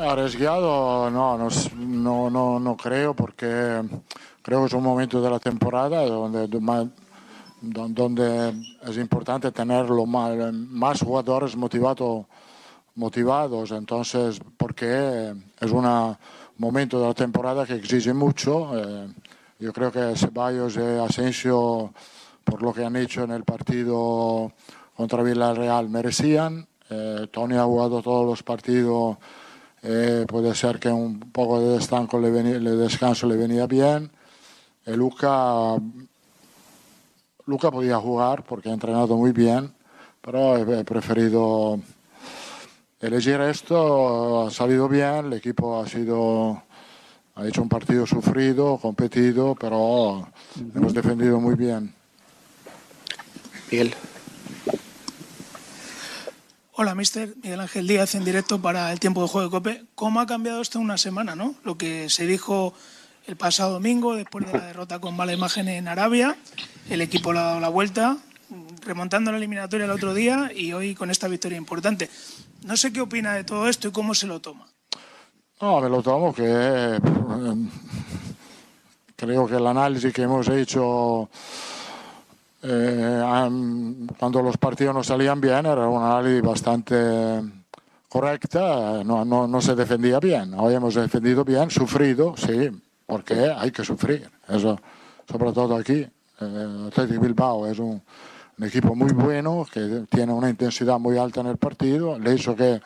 Arriesgado no, no, no, no, creo porque creo que es un momento de la temporada donde, don- donde es importante tener más, más jugadores motivado, motivados. Entonces, porque es un momento de la temporada que exige mucho. eh, yo creo que Ceballos y Asensio, por lo que han hecho en el partido contra Villarreal, merecían. Eh, Tony ha jugado todos los partidos. Eh, puede ser que un poco de descanso le, venía, de descanso le venía bien. Eh, Luca, Luca podía jugar porque ha entrenado muy bien, pero he, he preferido elegir esto. Ha salido bien, el equipo ha sido ha hecho un partido sufrido, competido, pero hemos defendido muy bien. Miguel. Hola, mister. Miguel Ángel Díaz en directo para el tiempo de juego de COPE. ¿Cómo ha cambiado esto en una semana, no? Lo que se dijo el pasado domingo, después de la derrota con mala imagen en Arabia, el equipo le ha dado la vuelta, remontando la eliminatoria el otro día y hoy con esta victoria importante. No sé qué opina de todo esto y cómo se lo toma. No, me lo tomo que eh, creo que el análisis que hemos hecho eh, cuando los partidos no salían bien era un análisis bastante correcta, no, no, no se defendía bien. Hoy hemos defendido bien, sufrido, sí, porque hay que sufrir. Eso, sobre todo aquí. Eh, Athletic Bilbao es un, un equipo muy bueno que tiene una intensidad muy alta en el partido. Le hizo que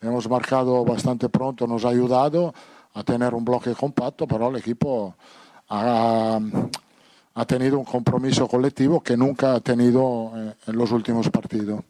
hemos marcado bastante pronto, nos ha ayudado a tener un bloque compacto, pero el equipo ha, ha tenido un compromiso colectivo que nunca ha tenido eh, en los últimos partidos.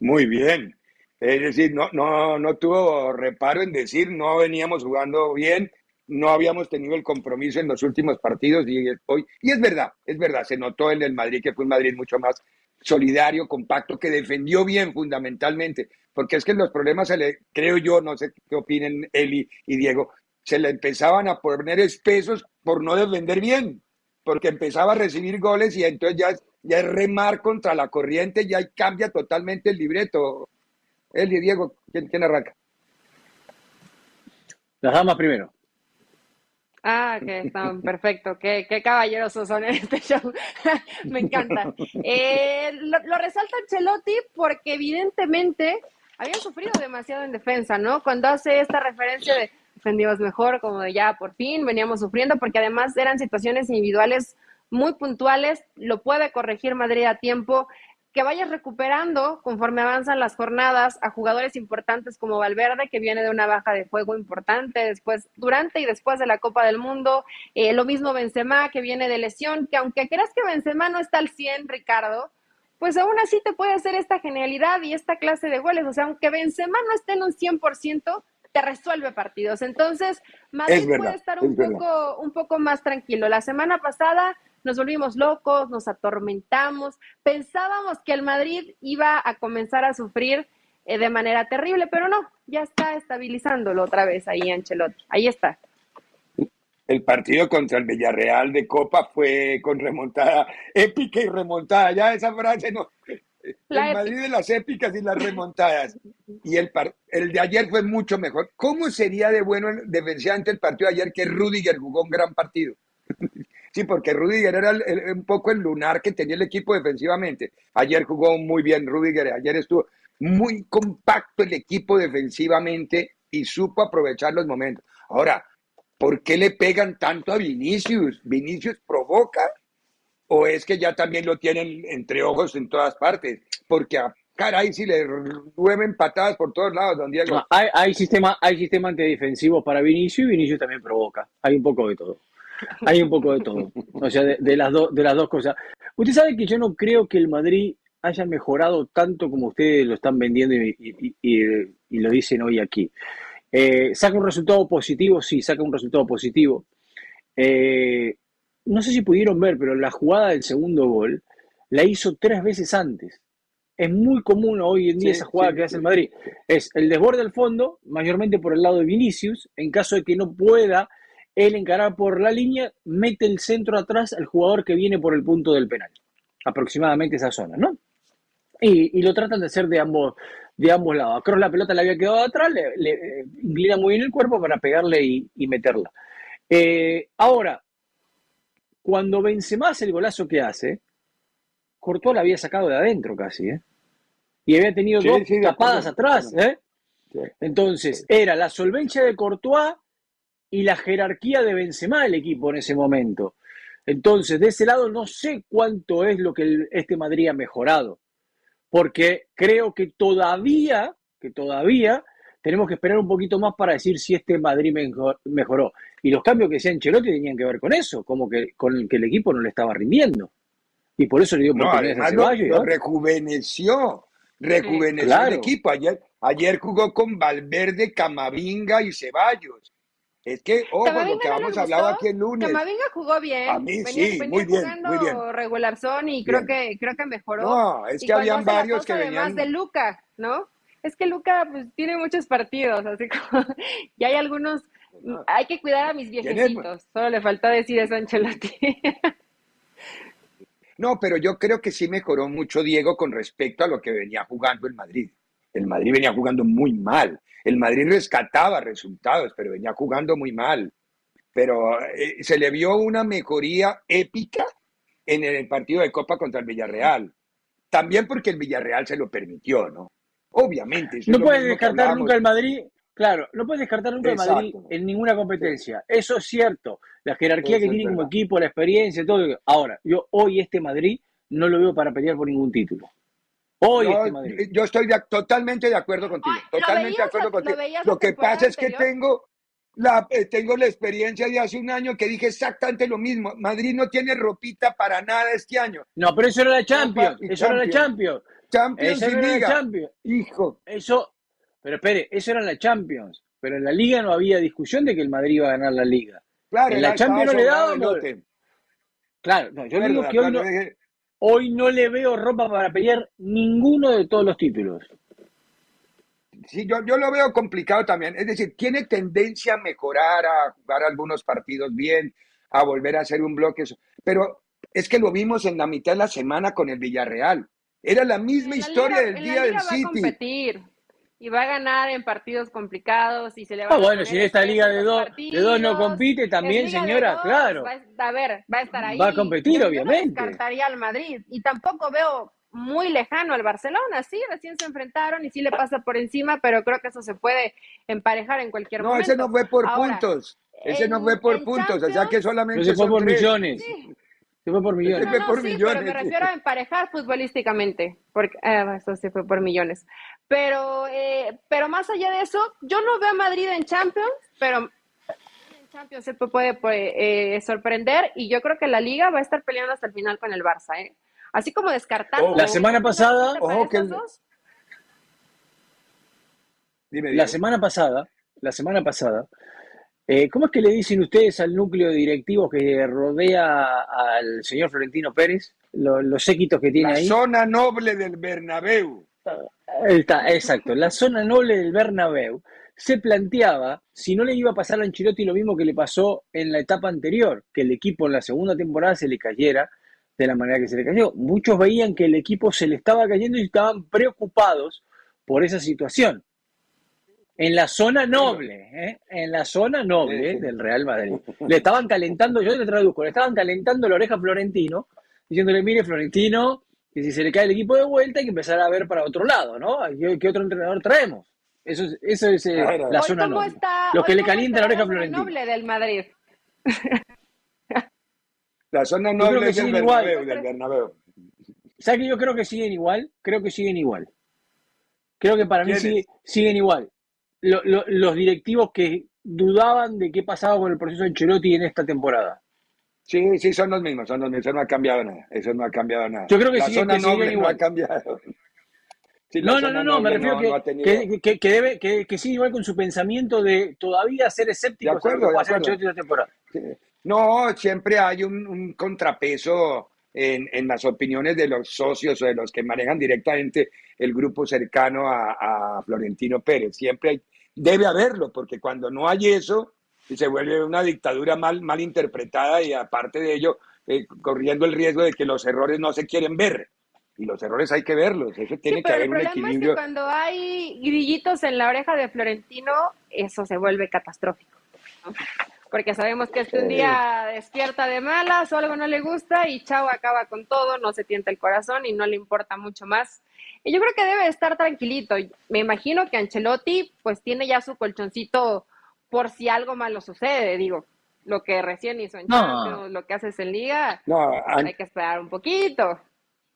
Muy bien. Es decir, no, no, no tuvo reparo en decir no veníamos jugando bien, no habíamos tenido el compromiso en los últimos partidos y hoy. Y es verdad, es verdad, se notó en el Madrid que fue un Madrid mucho más solidario, compacto, que defendió bien fundamentalmente, porque es que los problemas, creo yo, no sé qué opinen Eli y Diego, se le empezaban a poner espesos por no defender bien, porque empezaba a recibir goles y entonces ya, ya es remar contra la corriente, ya cambia totalmente el libreto. Eli, Diego, ¿quién, quién arranca? Las damas primero. Ah, que están perfecto. Qué, qué caballerosos son en este show. Me encanta. Eh, lo, lo resalta Ancelotti porque evidentemente habían sufrido demasiado en defensa, ¿no? Cuando hace esta referencia de defendimos mejor, como ya por fin veníamos sufriendo, porque además eran situaciones individuales muy puntuales, lo puede corregir Madrid a tiempo, que vayas recuperando conforme avanzan las jornadas a jugadores importantes como Valverde, que viene de una baja de fuego importante después, durante y después de la Copa del Mundo, eh, lo mismo Benzema, que viene de lesión, que aunque creas que Benzema no está al 100, Ricardo, pues aún así te puede hacer esta genialidad y esta clase de goles, o sea, aunque Benzema no esté en un 100%, te resuelve partidos. Entonces, Madrid Es puede estar es verdad. un poco más tranquilo. La semana pasada nos volvimos locos, nos atormentamos, pensábamos que el Madrid iba a comenzar a sufrir eh, de manera terrible, pero no, ya está estabilizándolo otra vez ahí Ancelotti. Ahí está. El partido contra el Villarreal de Copa fue con remontada épica y remontada. Ya esa frase no. La el Madrid de las épicas y las remontadas. Y el, par- el de ayer fue mucho mejor. ¿Cómo sería de bueno defensivamente el partido de ayer que Rudiger jugó un gran partido? Sí, porque Rudiger era un poco el lunar que tenía el equipo defensivamente. Ayer jugó muy bien Rudiger, ayer estuvo muy compacto el equipo defensivamente y supo aprovechar los momentos. Ahora, ¿por qué le pegan tanto a Vinicius? ¿Vinicius provoca? ¿O es que ya también lo tienen entre ojos en todas partes? Porque a caray, si le llueven patadas por todos lados, don Diego. No, hay, hay sistema, hay sistema antidefensivo para Vinicius y Vinicius también provoca. Hay un poco de todo. Hay un poco de todo. O sea, de, las, de las dos cosas. Usted sabe que yo no creo que el Madrid haya mejorado tanto como ustedes lo están vendiendo y lo dicen hoy aquí. Eh, saca un resultado positivo, sí, saca un resultado positivo. Eh, no sé si pudieron ver, pero la jugada del segundo gol la hizo tres veces antes. Es muy común hoy en día Sí, esa jugada sí, que hace el. Madrid. Es el desborde al fondo, mayormente por el lado de Vinicius. En caso de que no pueda él encarar por la línea, mete el centro atrás al jugador que viene por el punto del penal. Aproximadamente esa zona, ¿no? Y, y lo tratan de hacer de ambos, de ambos lados. A Kroos la pelota le había quedado atrás, le, le, eh, inclina muy bien el cuerpo para pegarle y, y meterla. Eh, ahora, cuando Benzema hace el golazo que hace, Courtois la había sacado de adentro casi, ¿eh? Y había tenido Sí, dos sí, tapadas atrás, ¿eh? Sí. Entonces, era la solvencia de Courtois y la jerarquía de Benzema el equipo en ese momento. Entonces, de ese lado no sé cuánto es lo que el- este Madrid ha mejorado, porque creo que todavía, que todavía tenemos que esperar un poquito más para decir si este Madrid mejor- mejoró. Y los cambios que hacía Ancelotti tenían que ver con eso, como que con el que el equipo no le estaba rindiendo. Y por eso le dio No, oportunidades a además lo, Ceballos. lo ¿no? rejuveneció, rejuveneció Claro. el equipo. Ayer, ayer jugó con Valverde, Camavinga y Ceballos. Es que, ojo, lo Camavinga que no les hablado aquí el lunes. Camavinga jugó bien. A mí venía, sí, venía muy bien, jugando muy bien. regular son y creo que creo que mejoró. No, es que habían varios que además venían. de Luca, ¿no? Es que Luca pues tiene muchos partidos, así como y hay algunos hay que cuidar a mis viejecitos. Solo le faltó decir eso a Ancelotti. No, pero yo creo que sí mejoró mucho Diego con respecto a lo que venía jugando el Madrid. El Madrid venía jugando muy mal. El Madrid rescataba resultados, pero venía jugando muy mal. Pero eh, se le vio una mejoría épica en el partido de Copa contra el Villarreal. También porque el Villarreal se lo permitió, ¿no? Obviamente. No puedes descartar nunca el Madrid, claro, no puedes descartar nunca el Madrid en ninguna competencia. Eso es cierto. La jerarquía Eso que tiene como equipo, la experiencia, todo. Ahora, yo hoy este Madrid no lo veo para pelear por ningún título. Hoy No, este Madrid. yo estoy de- totalmente de acuerdo contigo, Ay, ¿lo totalmente de acuerdo contigo. lo que pasa es que tengo la, eh, tengo la experiencia de hace un año que dije exactamente lo mismo. Madrid no tiene ropita para nada este año. No, pero eso era la Champions. Eso era la Champions. Champions. Y era la Liga. Champions. Hijo, Eso, pero espere, eso era la Champions. Pero en la Liga no había discusión de que el Madrid iba a ganar la Liga. claro, En la Champions no le dábamos. Claro, no, yo digo que hoy no, hoy no le veo ropa para pelear ninguno de todos los títulos. Sí, yo, yo lo veo complicado también. Es decir, tiene tendencia a mejorar, a jugar algunos partidos bien, a volver a hacer un bloque. Pero es que lo vimos en la mitad de la semana con el Villarreal. Era la misma la historia liga- del día la del va a City. competir y va a ganar en partidos complicados y se le va Ah, a bueno, si en esta liga de dos, de dos no compite también, señora, dos, claro. va a, a ver, va a estar ahí. Va a competir, Yo- yo no obviamente. descartaría al Madrid y tampoco veo muy lejano al Barcelona, sí, recién se enfrentaron y sí le pasa por encima, pero creo que eso se puede emparejar en cualquier No, momento. ese no fue por Ahora, puntos. Ese no fue por puntos. O sea que solamente Pero se fue por tres. millones. Sí. Se fue por millones. No, fue no, por sí, millones. pero me refiero a emparejar futbolísticamente, porque ah, eso sí fue por millones. Pero, eh, pero más allá de eso, yo no veo a Madrid en Champions, pero en Champions se puede eh, sorprender y yo creo que la Liga va a estar peleando hasta el final con el Barça, ¿eh? Así como descartando. La semana pasada- ojo que el- Dime, La semana pasada, la semana pasada, eh, ¿cómo es que le dicen ustedes al núcleo de directivos que rodea al señor Florentino Pérez? Lo- los séquitos que tiene La ahí. zona noble del Bernabéu. Ahí Está, exacto. La zona noble del Bernabéu se planteaba si no le iba a pasar a Ancelotti lo mismo que le pasó en la etapa anterior, que el equipo en la segunda temporada se le cayera de la manera que se le cayó. Muchos veían que el equipo se le estaba cayendo y estaban preocupados por esa situación. En la zona noble, ¿eh? en la zona noble Sí, sí. del Real Madrid. Le estaban calentando, yo te traduzco, le estaban calentando la oreja a Florentino, diciéndole, mire Florentino, que si se le cae el equipo de vuelta hay que empezar a ver para otro lado, ¿no? ¿Qué, qué otro entrenador traemos? Eso es, eso es eh, Claro. la hoy zona noble. está, Los que le calientan la oreja a zona Florentino. noble del Madrid. La zona noble que del igual. Bernabéu, del Bernabéu. ¿Sabes que yo creo que siguen igual? Creo que siguen igual. Creo que para mí siguen igual. Lo- lo- los directivos que dudaban de qué pasaba con el proceso de Ancelotti en esta temporada. Sí, sí, son los mismos, son los mismos. Eso no ha cambiado nada. Eso no ha cambiado nada. Yo creo que la siguen- zona que noble no igual. ha cambiado. no, no, no, no, me refiero que, que, que, debe, que, que sigue igual con su pensamiento de todavía ser escéptico de acuerdo, de acuerdo. temporada. No, siempre hay un, un contrapeso en, en, las opiniones de los socios o de los que manejan directamente el grupo cercano a, a Florentino Pérez. Siempre hay, debe haberlo, porque cuando no hay eso, se vuelve una dictadura mal, mal interpretada y aparte de ello, eh, corriendo el riesgo de que los errores no se quieren ver. Y los errores hay que verlos, eso tiene que haber un equilibrio. Es que cuando hay grillitos en la oreja de Florentino, eso se vuelve catastrófico. Porque sabemos que este un día despierta de malas o algo no le gusta y chao, acaba con todo, no se tienta el corazón y no le importa mucho más. Y yo creo que debe estar tranquilito. Me imagino que Ancelotti pues tiene ya su colchoncito por si algo malo sucede, digo, lo que recién hizo en Champions, lo que haces en Liga, no, hay que esperar un poquito.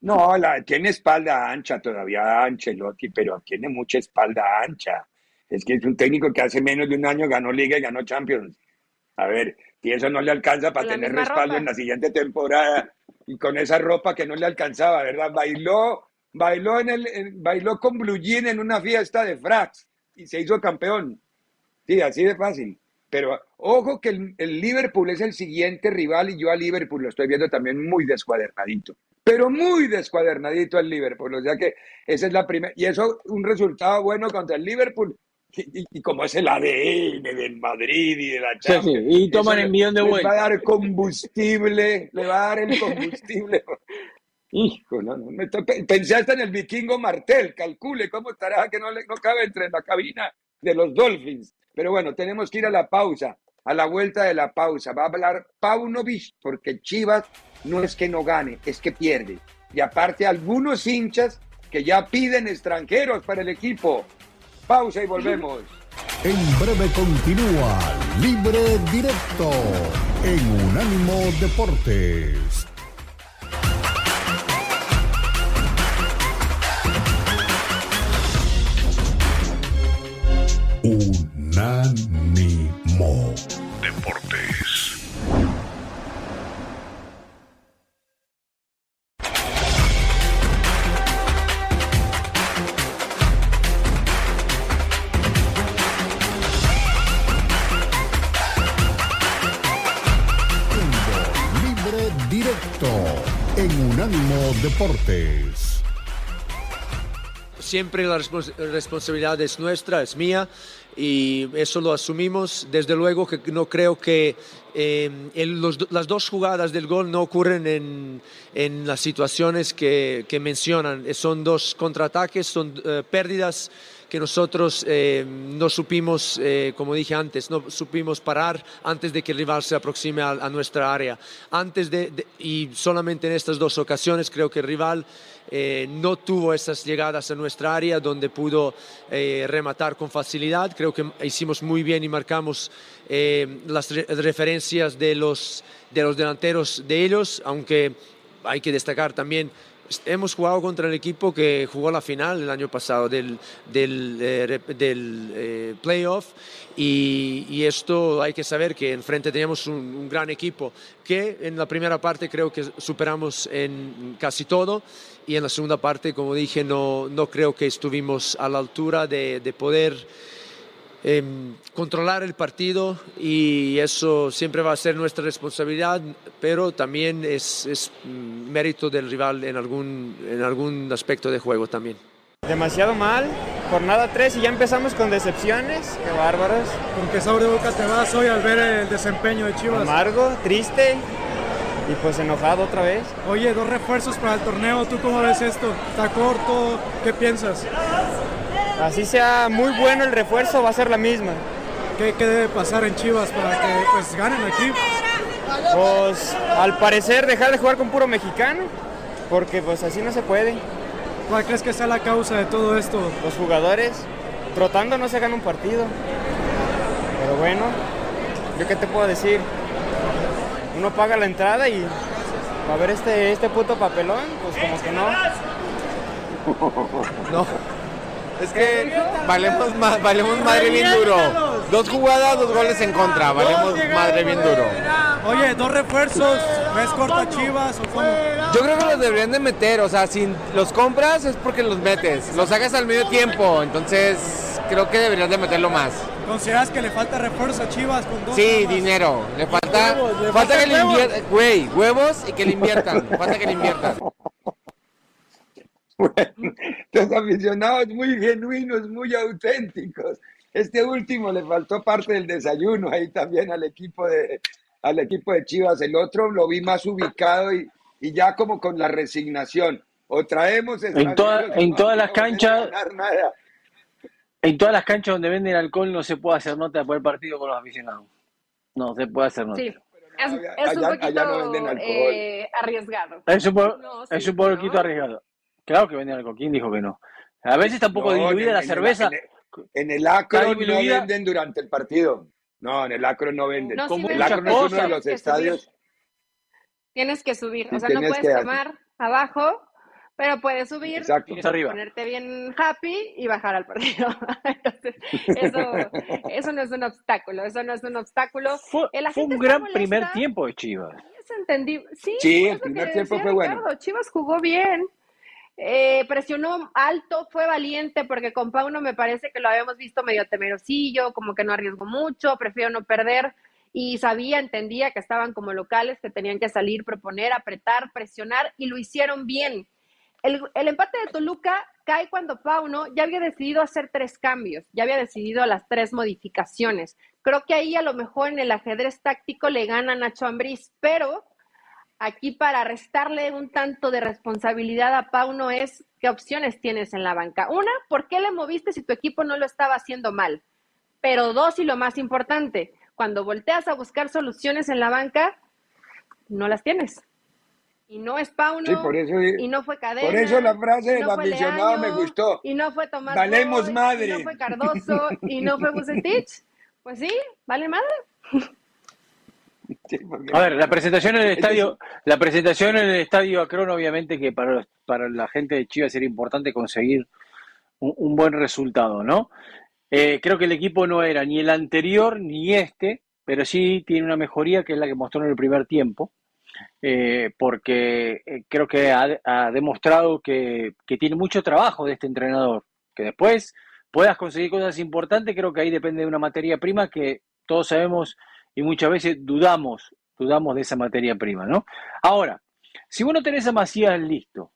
No, la, tiene espalda ancha todavía Ancelotti, pero tiene mucha espalda ancha. Es que es un técnico que hace menos de un año ganó Liga y ganó Champions. A ver, y eso no le alcanza para tener respaldo en la siguiente temporada. Y con esa ropa que no le alcanzaba, ¿verdad? Bailó, bailó, en el, bailó con Blue Jean en una fiesta de fracs y se hizo campeón. Sí, así de fácil. Pero ojo que el, Liverpool es el siguiente rival y yo a Liverpool lo estoy viendo también muy descuadernadito. Pero muy descuadernadito el Liverpool. O sea que esa es la primera. Y eso, un resultado bueno contra el Liverpool. Y, como es el ADN del Madrid y de la Champions. Y toman el millón de vueltas. Le va a dar combustible, le va a dar el combustible. Hijo, no, no, pensé hasta en el vikingo Martel, calcule cómo estará que no, le, no cabe entre la cabina de los Dolphins. Pero bueno, tenemos que ir a la pausa. A la vuelta de la pausa va a hablar Paunovic, porque Chivas no es que no gane, es que pierde. Y aparte algunos hinchas que ya piden extranjeros para el equipo. Pausa y volvemos. En breve continúa Libre Directo en Unánimo Deportes. Deportes siempre la responsabilidad es nuestra, es mía y eso lo asumimos. Desde luego que no creo que eh, las dos jugadas del gol no ocurren en, en las situaciones que, que, mencionan. Son dos contraataques, son eh, pérdidas que nosotros eh, no supimos, como dije antes, no supimos parar antes de que el rival se aproxime a, nuestra área. Antes de, y solamente en estas dos ocasiones creo que el rival eh, no tuvo esas llegadas a nuestra área donde pudo eh, rematar con facilidad. Creo que hicimos muy bien y marcamos eh, las referencias de los, de los delanteros de ellos, aunque hay que destacar también hemos jugado contra el equipo que jugó la final el año pasado del, del, del playoff y, esto hay que saber que enfrente teníamos un, un, gran equipo que en la primera parte creo que superamos en casi todo y en la segunda parte, como dije, no, no creo que estuvimos a la altura de poder eh, controlar el partido y eso siempre va a ser nuestra responsabilidad, pero también es, es mérito del rival en algún, en algún aspecto de juego también. Demasiado mal, jornada 3 y ya empezamos con decepciones, qué bárbaros. ¿Con qué sabor de boca te vas hoy al ver el desempeño de Chivas? Amargo, triste, y pues enojado otra vez. Oye, dos refuerzos para el torneo, ¿tú cómo ves esto? ¿Está corto? ¿Qué piensas? Así sea muy bueno el refuerzo, va a ser la misma. ¿Qué, qué debe pasar en Chivas para que pues ganen aquí? Pues al parecer dejar de jugar con puro mexicano, porque pues así no se puede. ¿Cuál crees que sea la causa de todo esto? Los jugadores, trotando no se gana un partido. Pero bueno, ¿yo qué te puedo decir? uno paga la entrada y a ver este, este puto papelón, pues como que no. No. Es que valemos, valemos madre bien duro. Dos jugadas, dos goles en contra. Valemos madre bien duro. Oye, dos refuerzos ¿Ves corta Chivas o cómo? Yo creo que los deberían de meter, o sea, si los compras es porque los metes, los sacas al medio tiempo, entonces creo que deberías de meterlo más. ¿Consideras que le falta refuerzo a Chivas con dos? Sí, dinero, le falta, Huevos, le falta que le inviertan, güey, huevos y que le inviertan, falta que le inviertan. Los aficionados muy genuinos, muy auténticos. Este último le faltó parte del desayuno ahí también al equipo de, al equipo de Chivas. El otro lo vi más ubicado y, y ya como con la resignación. O traemos En, toda- en todas las canchas, en todas las canchas donde venden alcohol no se puede hacer nota por el partido con los aficionados. No se puede hacer nota. Sí, es, es un allá- poquito allá no venden alcohol. eh, arriesgado. Es un, po- No, es sí, un poquito ¿no? arriesgado. Claro que venden alcohol. ¿Quién dijo que no? A veces está un poco No, diluida en- la en el- cerveza. En el, en el Acro Está no venden durante el partido. No, en el Acro no venden. No, sí el Acro no es uno de los Tienes que subir. estadios. Tienes que subir, o sea, no puedes que- tomar abajo, pero puedes subir, Exacto. Ponerte bien happy y bajar al partido. Entonces, eso, eso no es un obstáculo, eso no es un obstáculo. Fue, Eh, fue un gran molesta. primer tiempo de Chivas. Es entendible. Sí, Sí, el primer tiempo fue bueno. Ricardo, Chivas jugó bien. Eh, presionó alto, fue valiente, porque con Pauno me parece que lo habíamos visto medio temerosillo, como que no arriesgó mucho, prefiero no perder. Y sabía, entendía que estaban como locales, que tenían que salir, proponer, apretar, presionar, y lo hicieron bien. El, el empate de Toluca cae cuando Pauno ya había decidido hacer tres cambios, ya había decidido las tres modificaciones. Creo que ahí a lo mejor en el ajedrez táctico le gana Nacho Ambriz, pero aquí para restarle un tanto de responsabilidad a Pauno es qué opciones tienes en la banca. Una, ¿por qué le moviste si tu equipo no lo estaba haciendo mal? Pero dos, y lo más importante, cuando volteas a buscar soluciones en la banca, no las tienes. Y no es Pauno, Sí, por eso, y no fue Cadena. por eso la frase del no aficionado me Leaño, gustó. Y no fue Tomás Valemos Boy, madre. Y no fue Cardoso, y no fue Bucetich. Pues sí, vale madre. A ver, la presentación en el estadio, la presentación en el estadio Acron, obviamente que para, los- para la gente de Chivas era importante conseguir un, un buen resultado, ¿no? Eh, creo que el equipo no era ni el anterior ni este, pero sí tiene una mejoría que es la que mostró en el primer tiempo, eh, porque eh, creo que ha, ha demostrado que, que tiene mucho trabajo de este entrenador, que después puedas conseguir cosas importantes, creo que ahí depende de una materia prima que todos sabemos y muchas veces dudamos, dudamos de esa materia prima, ¿no? Ahora, si vos no tenés a Macías listo,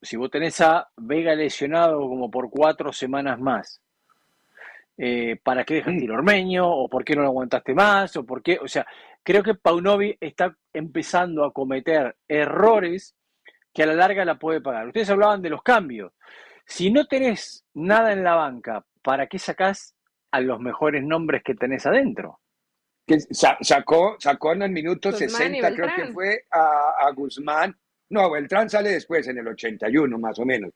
si vos tenés a Vega lesionado como por cuatro semanas más, eh, ¿para qué dejaste ir Ormeño? ¿O por qué no lo aguantaste más? ¿O por qué? O sea, creo que Paunovi está empezando a cometer errores que a la larga la puede pagar. Ustedes hablaban de los cambios. Si no tenés nada en la banca, ¿para qué sacás a los mejores nombres que tenés adentro? Que sa- sacó, sacó en el minuto Guzmán y 60, creo que fue a, a Guzmán. No, Beltrán sale después, en el 81 más o menos.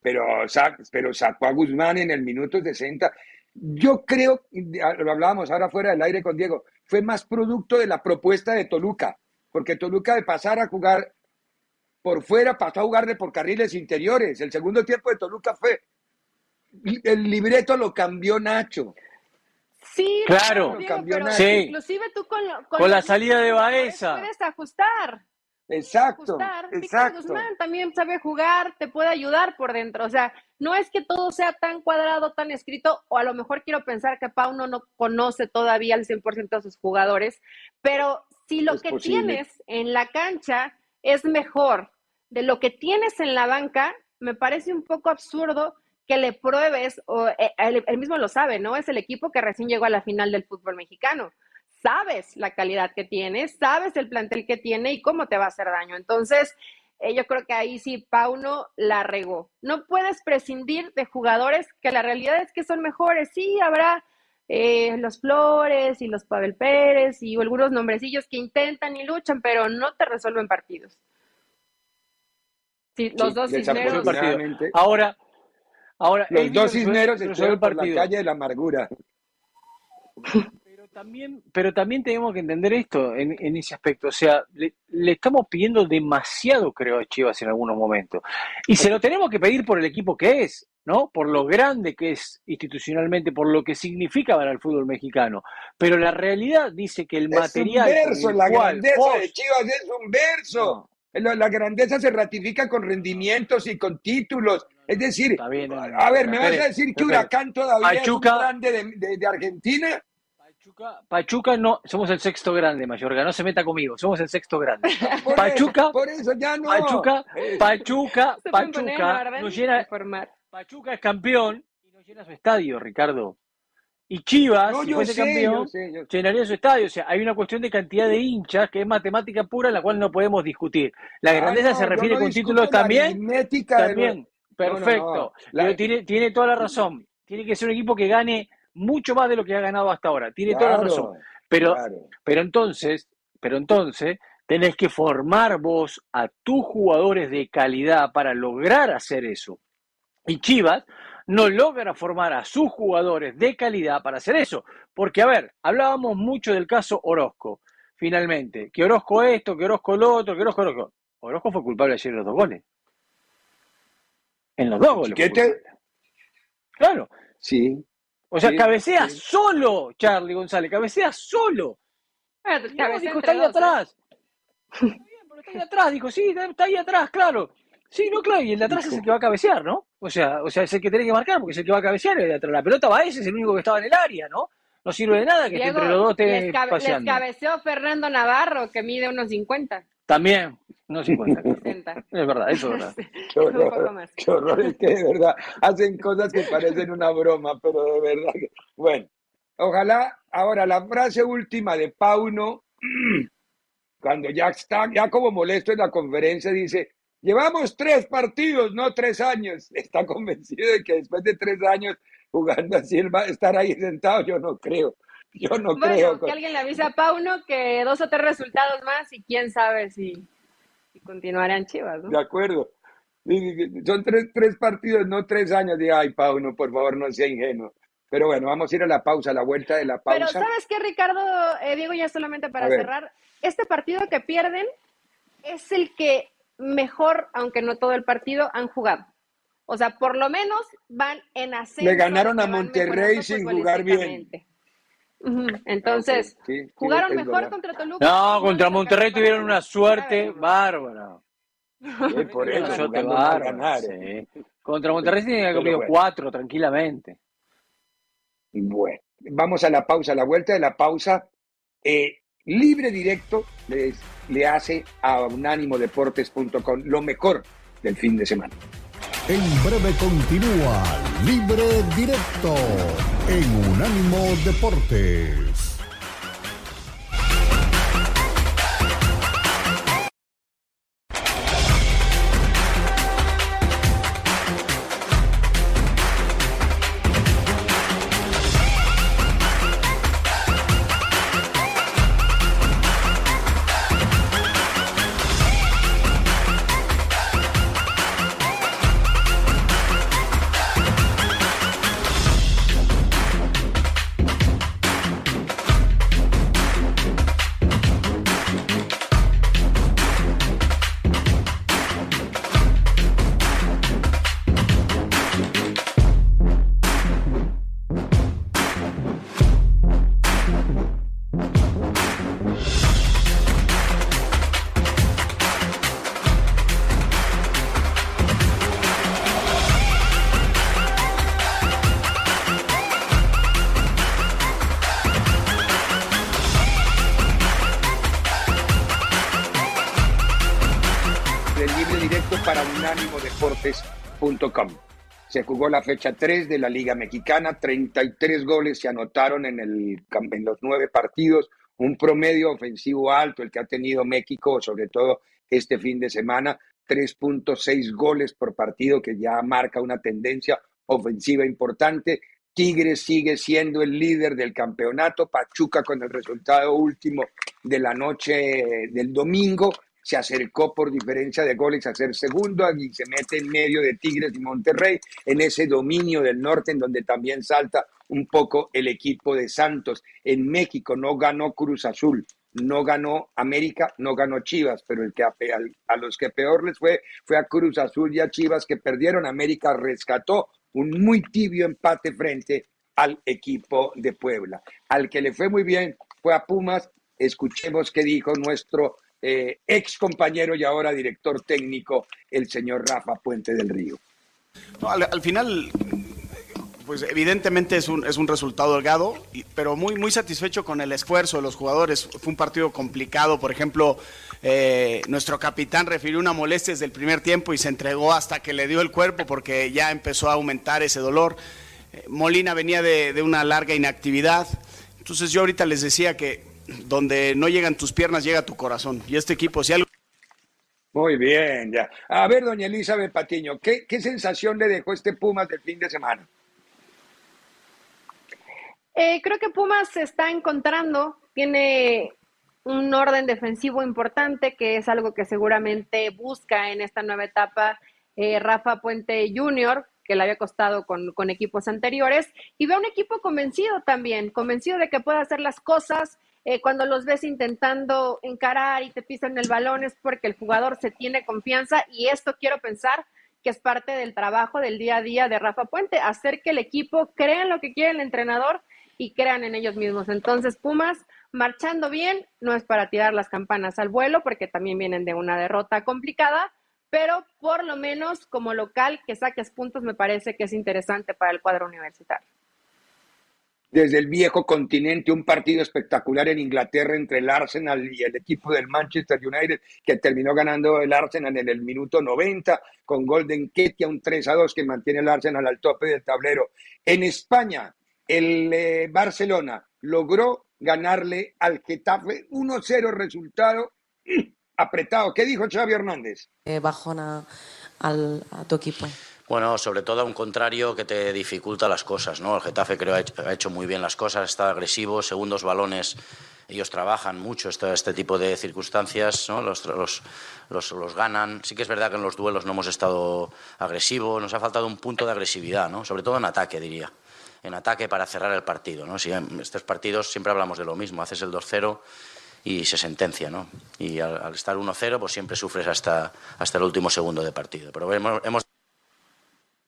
Pero, sa- pero sacó a Guzmán en el minuto 60. Yo creo, lo hablábamos ahora fuera del aire con Diego, fue más producto de la propuesta de Toluca, porque Toluca de pasar a jugar por fuera pasó a jugar de por carriles interiores. El segundo tiempo de Toluca fue, el libreto lo cambió Nacho. Sí, Claro. Pero. Sí. inclusive tú con, la salida de Baeza. Puedes ajustar. Exacto, ajustar. Víctor exacto. Guzmán también sabe jugar, te puede ayudar por dentro. O sea, no es que todo sea tan cuadrado, tan escrito, o a lo mejor quiero pensar que Pauno no conoce todavía al 100% a sus jugadores, pero si lo Es que posible. tienes en la cancha es mejor de lo que tienes en la banca, me parece un poco absurdo que le pruebes, o eh, él, él mismo lo sabe, ¿no? Es el equipo que recién llegó a la final del fútbol mexicano sabes la calidad que tiene, sabes el plantel que tiene y cómo te va a hacer daño. Entonces, eh, yo creo que ahí sí Pauno la regó. No puedes prescindir de jugadores que la realidad es que son mejores. Sí, habrá eh, los Flores y los Pavel Pérez y algunos nombrecillos que intentan y luchan, pero no te resuelven partidos. Sí, los Sí, dos cisneros. Ahora, ahora Los dos cisneros estuvieron el por la calle de la amargura. Pero también, pero también tenemos que entender esto en, en ese aspecto. O sea, le, le, estamos pidiendo demasiado, creo, a Chivas en algunos momentos. Y se lo tenemos que pedir por el equipo que es, ¿no? Por lo grande que es institucionalmente, por lo que significa para el fútbol mexicano. Pero la realidad dice que el es material. Un verso, la cual, grandeza vos, de Chivas es un verso. No. La grandeza se ratifica con rendimientos y con títulos. Es decir, bien, a ver, ¿me vas a decir que Huracán todavía Pachuca, es un grande de, de, de Argentina? Pachuca, Pachuca no, somos el sexto grande, Mayorga, no se meta conmigo, somos el sexto grande. Por Pachuca, eso, por eso ya no. Pachuca, Pachuca, en Pachuca, orden nos llena, formar. Pachuca es campeón y no llena su estadio, Ricardo. Y Chivas, No, si fuese sé, campeón, yo sé, yo sé. llenaría su estadio. O sea, hay una cuestión de cantidad de hinchas que es matemática pura, la cual no podemos discutir. La Ah, grandeza no, se refiere no con títulos también. de También, perfecto. La- Pero tiene, tiene toda la razón. Tiene que ser un equipo que gane mucho más de lo que ha ganado hasta ahora. Tiene toda la razón. Pero, claro. pero entonces, pero entonces, tenés que formar vos a tus jugadores de calidad para lograr hacer eso. Y Chivas no logra formar a sus jugadores de calidad para hacer eso. Porque, a ver, hablábamos mucho del caso Orozco, finalmente. Que Orozco esto, que Orozco lo otro, que Orozco lo otro. Orozco fue culpable ayer en los dos goles. En los dos goles. Chiquete. Claro. sí. O sea, Sí, cabecea sí. solo, Charlie González, cabecea solo. Y no, dijo, está ahí dos, ¿eh? atrás. Está bien, pero está ahí atrás, dijo, sí, está, está ahí atrás, claro. Sí, no, claro, y el de atrás es el que va a cabecear, ¿no? O sea, o sea, es el que tiene que marcar porque es el que va a cabecear el de atrás. La pelota va a ese, es el único que estaba en el área, ¿no? No sirve de nada que esté entre los dos esté les, cabe- les paseando. cabeceó Fernando Navarro, que mide unos 50, También, no 50. 60. es verdad, eso es verdad. Qué Un poco horror, más. qué horror, es que de verdad hacen cosas que parecen una broma, pero de verdad. que- Bueno, ojalá ahora la frase última de Pauno, cuando ya está, ya como molesto en la conferencia, dice: Llevamos tres partidos, no tres años. Está convencido de que después de tres años jugando así, él va a estar ahí sentado. Yo no creo, yo no creo. Que alguien le avise a Pauno que dos o tres resultados más y quién sabe si, si continuarán Chivas, ¿no? De acuerdo. Son tres, tres partidos, no tres años. De, ay, Pauno, por favor, no sea ingenuo. Pero bueno, vamos a ir a la pausa, a la vuelta de la Pero pausa. ¿sabes qué, Ricardo? Eh, Diego, ya solamente para cerrar, este partido que pierden es el que mejor, aunque no todo el partido, han jugado. O sea, por lo menos van en ascenso. Le ganaron a Monterrey sin jugar bien. Entonces, Ok, sí, sí, jugaron mejor verdad. contra Toluca. No, contra Monterrey tuvieron una suerte ganar. bárbara. Sí, por eso, Suerte bárbara, ganaron. sí. Contra Monterrey se tenía que haber bueno. cuatro tranquilamente. Bueno, vamos a la pausa, a la vuelta de la pausa. eh, libre directo les, le hace a unánimodeportes.com lo mejor del fin de semana. En breve continúa Libre Directo en Unánimo Deportes. Se jugó la fecha 3 de la Liga Mexicana, 33 goles se anotaron en, el, en los nueve partidos, un promedio ofensivo alto, el que ha tenido México, sobre todo este fin de semana, 3.6 goles por partido, que ya marca una tendencia ofensiva importante. Tigres sigue siendo el líder del campeonato, Pachuca con el resultado último de la noche del domingo, se acercó por diferencia de goles a ser segundo y se mete en medio de Tigres y Monterrey en ese dominio del norte en donde también salta un poco el equipo de Santos. En México no ganó Cruz Azul, no ganó América, no ganó Chivas, pero el que a, a, los que peor les fue fue a Cruz Azul y a Chivas que perdieron. América rescató un muy tibio empate frente al equipo de Puebla. Al que le fue muy bien fue a Pumas. Escuchemos qué dijo nuestro eh, ex compañero y ahora director técnico, el señor Rafa Puente del Río. al, final, pues evidentemente es un, es un resultado delgado, pero muy, muy satisfecho con el esfuerzo de los jugadores. Fue un partido complicado, por ejemplo, eh, nuestro capitán refirió una molestia desde el primer tiempo y se entregó hasta que le dio el cuerpo porque ya empezó a aumentar ese dolor. Eh, Molina venía de, de una larga inactividad. Entonces yo ahorita les decía que donde no llegan tus piernas, llega tu corazón. Y este equipo, si algo... Muy bien, ya. A ver, doña Elizabeth Patiño, ¿qué, ¿qué, sensación le dejó este Pumas del fin de semana? Eh, creo que Pumas se está encontrando, tiene un orden defensivo importante, que es algo que seguramente busca en esta nueva etapa eh, Rafa Puente Jr., que le había costado con, con equipos anteriores, y ve un equipo convencido también, convencido de que puede hacer las cosas eh, cuando los ves intentando encarar y te pisan el balón es porque el jugador se tiene confianza y esto quiero pensar que es parte del trabajo del día a día de Rafa Puente, hacer que el equipo crea en lo que quiere el entrenador y crean en ellos mismos. Entonces, Pumas, marchando bien, no es para tirar las campanas al vuelo, porque también vienen de una derrota complicada, pero por lo menos como local que saques puntos me parece que es interesante para el cuadro universitario desde el viejo continente, un partido espectacular en Inglaterra entre el Arsenal y el equipo del Manchester United, que terminó ganando el Arsenal en el minuto 90 con Golden Ketia, un 3 a 2 que mantiene el Arsenal al tope del tablero. En España, el eh, Barcelona logró ganarle al Getafe 1-0 resultado apretado. ¿Qué dijo Xavi Hernández? Eh, bajona al, a tu equipo. Bueno, sobre todo a un contrario que te dificulta las cosas, ¿no? El Getafe creo ha hecho muy bien las cosas, está agresivo, segundos balones, ellos trabajan mucho este, este tipo de circunstancias, ¿no? Los, los, los, ganan. Sí que es verdad que en los duelos no hemos estado agresivos, nos ha faltado un punto de agresividad, ¿no? Sobre todo en ataque, diría. En ataque para cerrar el partido, ¿no? En estos partidos siempre hablamos de lo mismo, haces el 2-0 y se sentencia. Y al, estar 1-0, pues siempre sufres hasta, hasta el último segundo de partido. Pero hemos, hemos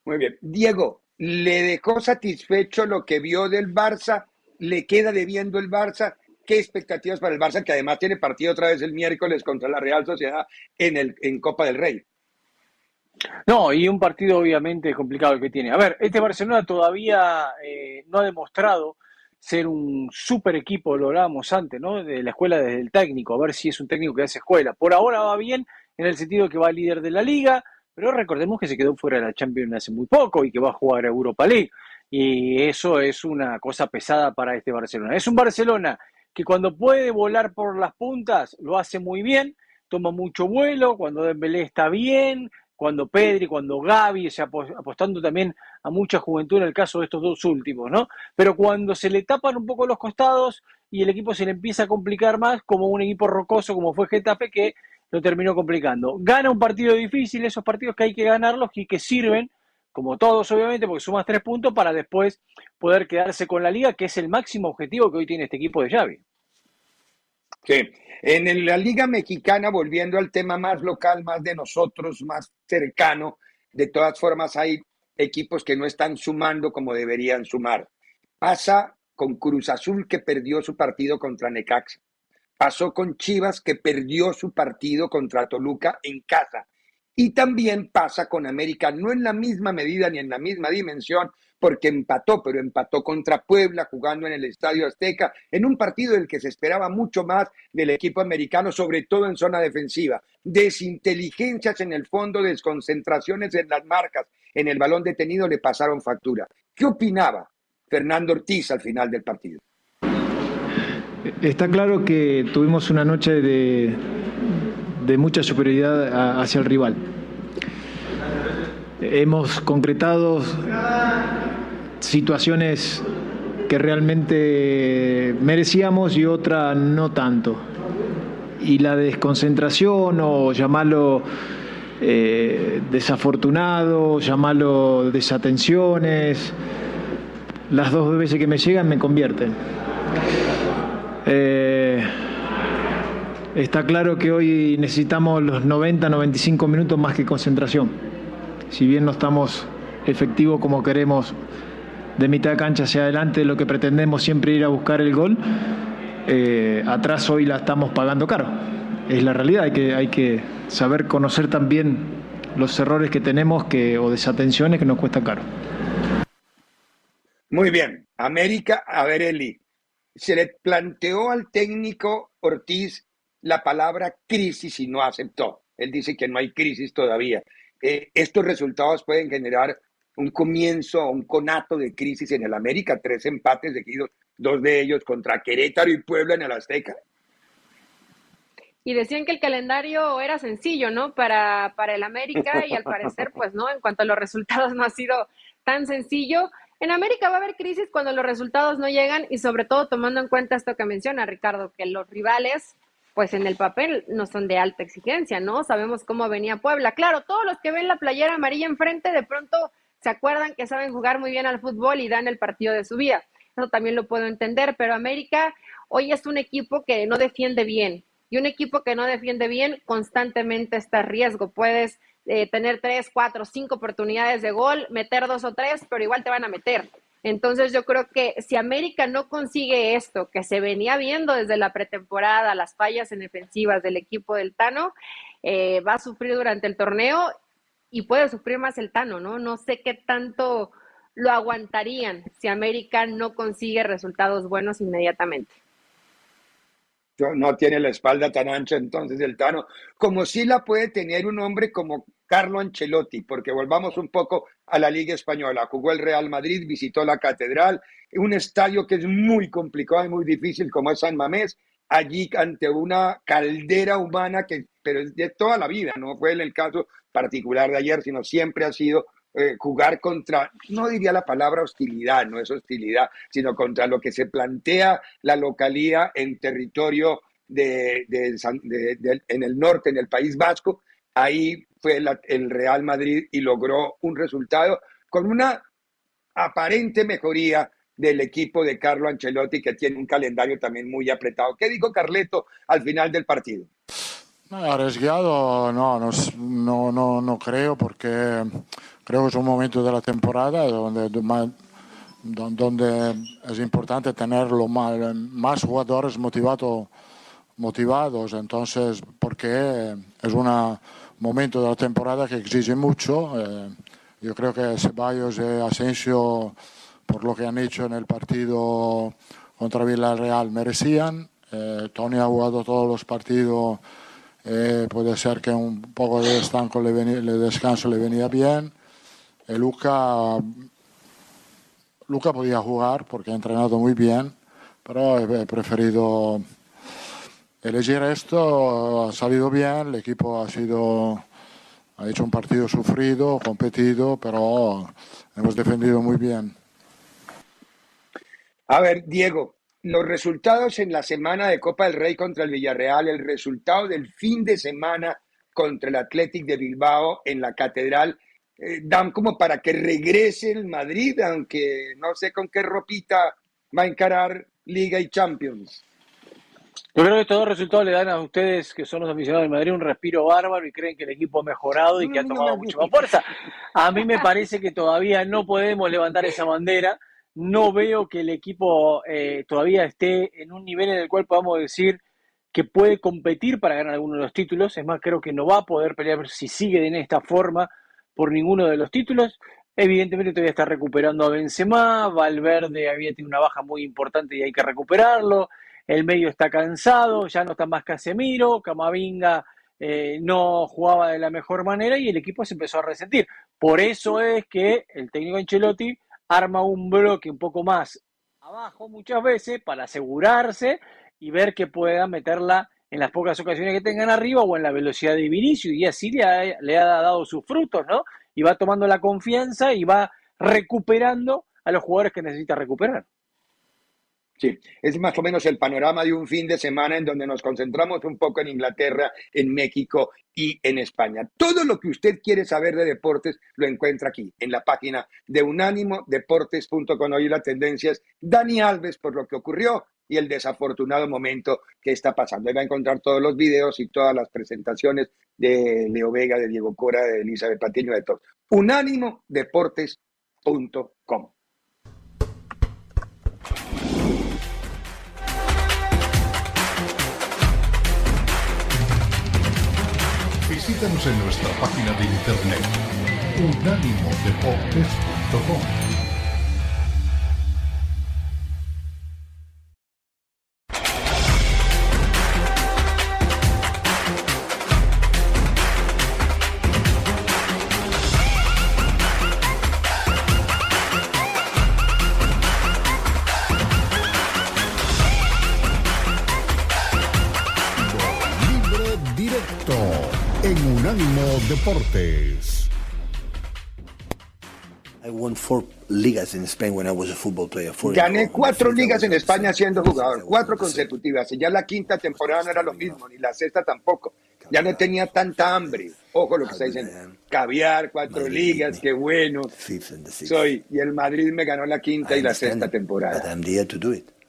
muy bien. Diego, ¿le dejó satisfecho lo que vio del Barça? ¿Le queda debiendo el Barça? ¿Qué expectativas para el Barça, que además tiene partido otra vez el miércoles contra la Real Sociedad en, el, en Copa del Rey? No, y un partido obviamente complicado el que tiene. A ver, este Barcelona todavía eh, no ha demostrado ser un super equipo, lo hablábamos antes, ¿no? De la escuela desde el técnico, a ver si es un técnico que hace escuela. Por ahora va bien en el sentido que va líder de la liga, pero recordemos que se quedó fuera de la Champions hace muy poco y que va a jugar Europa League. Y eso es una cosa pesada para este Barcelona. Es un Barcelona que cuando puede volar por las puntas lo hace muy bien, toma mucho vuelo, cuando Dembélé está bien, cuando Pedri, cuando Gaby, o sea, apostando también a mucha juventud en el caso de estos dos últimos, ¿no? Pero cuando se le tapan un poco los costados y el equipo se le empieza a complicar más, como un equipo rocoso como fue Getafe, que lo terminó complicando. Gana un partido difícil, esos partidos que hay que ganarlos y que sirven, como todos obviamente, porque sumas tres puntos para después poder quedarse con la liga, que es el máximo objetivo que hoy tiene este equipo de Xavi. Sí, en la liga mexicana, volviendo al tema más local, más de nosotros, más cercano, de todas formas hay equipos que no están sumando como deberían sumar. Pasa con Cruz Azul que perdió su partido contra Necaxa. Pasó con Chivas que perdió su partido contra Toluca en casa. Y también pasa con América, no en la misma medida ni en la misma dimensión, porque empató, pero empató contra Puebla jugando en el Estadio Azteca, en un partido del que se esperaba mucho más del equipo americano, sobre todo en zona defensiva. Desinteligencias en el fondo, desconcentraciones en las marcas, en el balón detenido le pasaron factura. ¿Qué opinaba Fernando Ortiz al final del partido? Está claro que tuvimos una noche de, de mucha superioridad hacia el rival. Hemos concretado situaciones que realmente merecíamos y otra no tanto. Y la desconcentración o llamarlo eh, desafortunado, llamarlo desatenciones, las dos veces que me llegan me convierten. Eh, está claro que hoy necesitamos los 90, 95 minutos más que concentración. Si bien no estamos efectivos como queremos de mitad de cancha hacia adelante, lo que pretendemos siempre ir a buscar el gol, eh, atrás hoy la estamos pagando caro. Es la realidad, hay que, hay que saber conocer también los errores que tenemos que, o desatenciones que nos cuesta caro. Muy bien, América, a ver Eli, se le planteó al técnico Ortiz la palabra crisis y no aceptó. Él dice que no hay crisis todavía. Eh, estos resultados pueden generar un comienzo, un conato de crisis en el América, tres empates seguidos, dos de ellos contra Querétaro y Puebla en el Azteca. Y decían que el calendario era sencillo, ¿no? Para, para el América y al parecer, pues no, en cuanto a los resultados no ha sido tan sencillo. En América va a haber crisis cuando los resultados no llegan y sobre todo tomando en cuenta esto que menciona Ricardo, que los rivales, pues en el papel no son de alta exigencia, ¿no? Sabemos cómo venía Puebla. Claro, todos los que ven la playera amarilla enfrente de pronto se acuerdan que saben jugar muy bien al fútbol y dan el partido de su vida. Eso también lo puedo entender, pero América hoy es un equipo que no defiende bien. Y un equipo que no defiende bien constantemente está a riesgo. Puedes eh, tener tres, cuatro, cinco oportunidades de gol, meter dos o tres, pero igual te van a meter. Entonces yo creo que si América no consigue esto, que se venía viendo desde la pretemporada, las fallas en defensivas del equipo del Tano, eh, va a sufrir durante el torneo y puede sufrir más el Tano, ¿no? No sé qué tanto lo aguantarían si América no consigue resultados buenos inmediatamente. No tiene la espalda tan ancha entonces el Tano, como si la puede tener un hombre como Carlo Ancelotti, porque volvamos un poco a la Liga Española. Jugó el Real Madrid, visitó la Catedral, un estadio que es muy complicado y muy difícil como es San Mamés, allí ante una caldera humana que, pero es de toda la vida, no fue en el caso particular de ayer, sino siempre ha sido eh, jugar contra, no diría la palabra hostilidad, no es hostilidad, sino contra lo que se plantea la localía en territorio de, en el norte, en el País Vasco. Ahí fue el Real Madrid y logró un resultado con una aparente mejoría del equipo de Carlo Ancelotti, que tiene un calendario también muy apretado. ¿Qué dijo Carleto al final del partido? Arriesgado no, no, no, no, creo porque creo que es un momento de la temporada donde, donde es importante tener más, más jugadores motivado, motivados, entonces porque es un momento de la temporada que exige mucho. Eh, yo creo que Ceballos y Asensio, por lo que han hecho en el partido contra Villarreal, merecían. Eh, Tony ha jugado todos los partidos eh, puede ser que un poco de descanso le, venía, descanso le venía bien. Eh, Luca, Luca podía jugar porque ha entrenado muy bien, pero he, preferido elegir esto. Ha salido bien, el equipo ha sido ha hecho un partido sufrido, competido, pero hemos defendido muy bien. A ver, Diego, los resultados en la semana de Copa del Rey contra el Villarreal, el resultado del fin de semana contra el Athletic de Bilbao en la Catedral, eh, dan como para que regrese el Madrid, aunque no sé con qué ropita va a encarar Liga y Champions. Yo creo que estos dos resultados le dan a ustedes, que son los aficionados del Madrid, un respiro bárbaro y creen que el equipo ha mejorado y que ha tomado mucho más fuerza. A mí me parece que todavía no podemos levantar esa bandera no veo que el equipo eh, todavía esté en un nivel en el cual podamos decir que puede competir para ganar alguno de los títulos. Es más, creo que no va a poder pelear si sigue en esta forma por ninguno de los títulos. Evidentemente todavía está recuperando a Benzema, Valverde había tenido una baja muy importante y hay que recuperarlo. El medio está cansado, ya no está más Casemiro, Camavinga eh, no jugaba de la mejor manera y el equipo se empezó a resentir. Por eso es que el técnico Ancelotti arma un bloque un poco más abajo muchas veces para asegurarse y ver que pueda meterla en las pocas ocasiones que tengan arriba o en la velocidad de Vinicio y así le ha, le ha dado sus frutos, ¿no? Y va tomando la confianza y va recuperando a los jugadores que necesita recuperar. Sí, es más o menos el panorama de un fin de semana en donde nos concentramos un poco en Inglaterra, en México y en España. Todo lo que usted quiere saber de deportes lo encuentra aquí, en la página de unánimodeportes.com. Hoy la tendencia es Dani Alves por lo que ocurrió y el desafortunado momento que está pasando. Ahí va a encontrar todos los videos y todas las presentaciones de Leo Vega, de Diego Cora, de Elizabeth Patiño, de todos. Unánimodeportes.com. Visítanos en nuestra página de internet unánimodeportes.com. player. Four Gané cuatro ligas en España siendo jugador, cuatro consecutivas. Y ya la quinta temporada no era lo mismo, ni la sexta tampoco. Ya no tenía tanta hambre. Ojo lo que está diciendo. Caviar, cuatro ligas, qué bueno. Soy. Y el Madrid me ganó la quinta y la sexta temporada.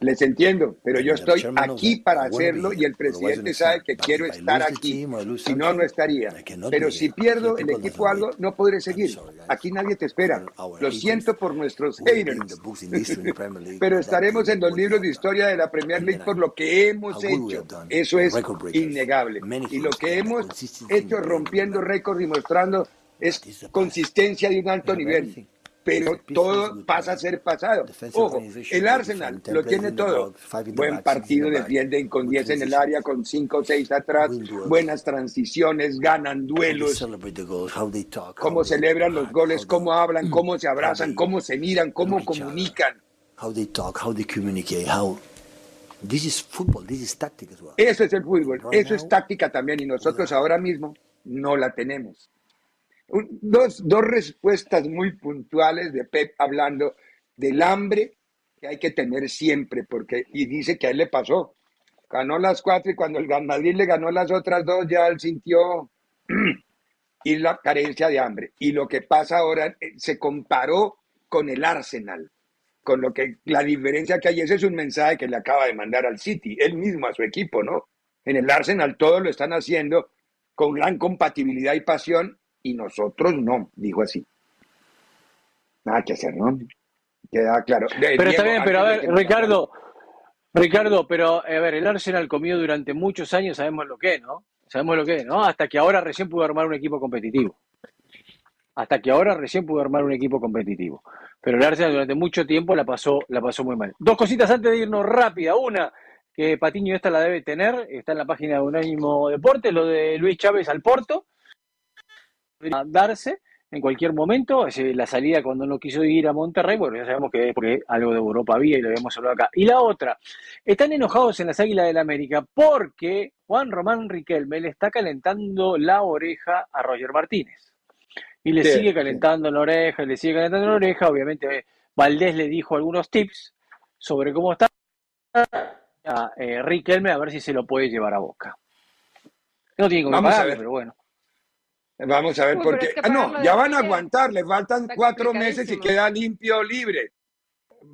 Les entiendo, pero yo estoy aquí para hacerlo y el presidente sabe que quiero estar aquí. Si no, no estaría. Pero si pierdo el equipo algo, no podré seguir. Aquí nadie te espera. Lo siento por nuestros haters. Pero estaremos en los libros de historia de la Premier League por lo que hemos hecho. Eso es innegable. Y lo que hemos hecho rompiendo récords y mostrando es consistencia de un alto nivel pero todo pasa a ser pasado. Ojo, el Arsenal lo tiene todo. Buen partido, defienden con 10 en el área, con 5 o 6 atrás, buenas transiciones, ganan duelos, cómo celebran los goles, cómo hablan, cómo se abrazan, cómo se miran, cómo comunican. How they talk, how they communicate, how this is football, this is tactic as well. Eso es el fútbol, eso es táctica también y nosotros ahora mismo no la tenemos. Dos, dos respuestas muy puntuales de Pep hablando del hambre que hay que tener siempre, porque, y dice que a él le pasó. Ganó las cuatro y cuando el Madrid le ganó las otras dos, ya él sintió y la carencia de hambre. Y lo que pasa ahora eh, se comparó con el Arsenal, con lo que la diferencia que hay, ese es un mensaje que le acaba de mandar al City, él mismo a su equipo, ¿no? En el Arsenal todo lo están haciendo con gran compatibilidad y pasión y nosotros no, dijo así. Nada que hacer, ¿no? Queda claro. Pero está bien, pero a ver, Ricardo, Ricardo, pero a ver, el Arsenal comió durante muchos años, sabemos lo que es, ¿no? Sabemos lo que es, ¿no? Hasta que ahora recién pudo armar un equipo competitivo. Hasta que ahora recién pudo armar un equipo competitivo. Pero el Arsenal durante mucho tiempo la pasó, la pasó muy mal. Dos cositas antes de irnos rápida. Una, que Patiño esta la debe tener, está en la página de Unánimo Deportes, lo de Luis Chávez al Porto. Darse en cualquier momento, eh, la salida cuando no quiso ir a Monterrey, bueno, ya sabemos que es porque algo de Europa había y lo habíamos hablado acá. Y la otra, están enojados en las Águilas del América porque Juan Román Riquelme le está calentando la oreja a Roger Martínez. Y le Sí, sigue sí. calentando la oreja, y le sigue calentando la oreja. Obviamente, Valdés le dijo algunos tips sobre cómo está a eh, Riquelme, a ver si se lo puede llevar a boca. No tiene que pagarle, pero bueno. Vamos a ver Uy, por qué. es que Ah, no, ya van a aguantar, le faltan cuatro meses y queda limpio libre.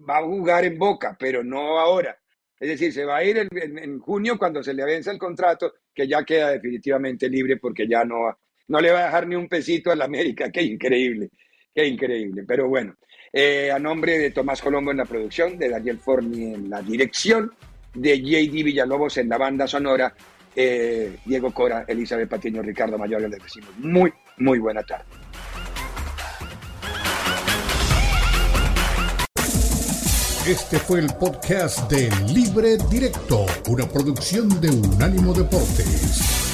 Va a jugar en Boca, pero no ahora. Es decir, se va a ir en, en- en junio cuando se le vence el contrato, que ya queda definitivamente libre porque ya no, no le va a dejar ni un pesito al América. Qué increíble, qué increíble. Pero bueno, eh, a nombre de Tomás Colombo en la producción, de Daniel Forni en la dirección, de JD Villalobos en la banda sonora, eh, Diego Cora, Elizabeth Patiño, Ricardo Mayor, les decimos muy, muy buena tarde. Este fue el podcast de Libre Directo, una producción de Unánimo Deportes.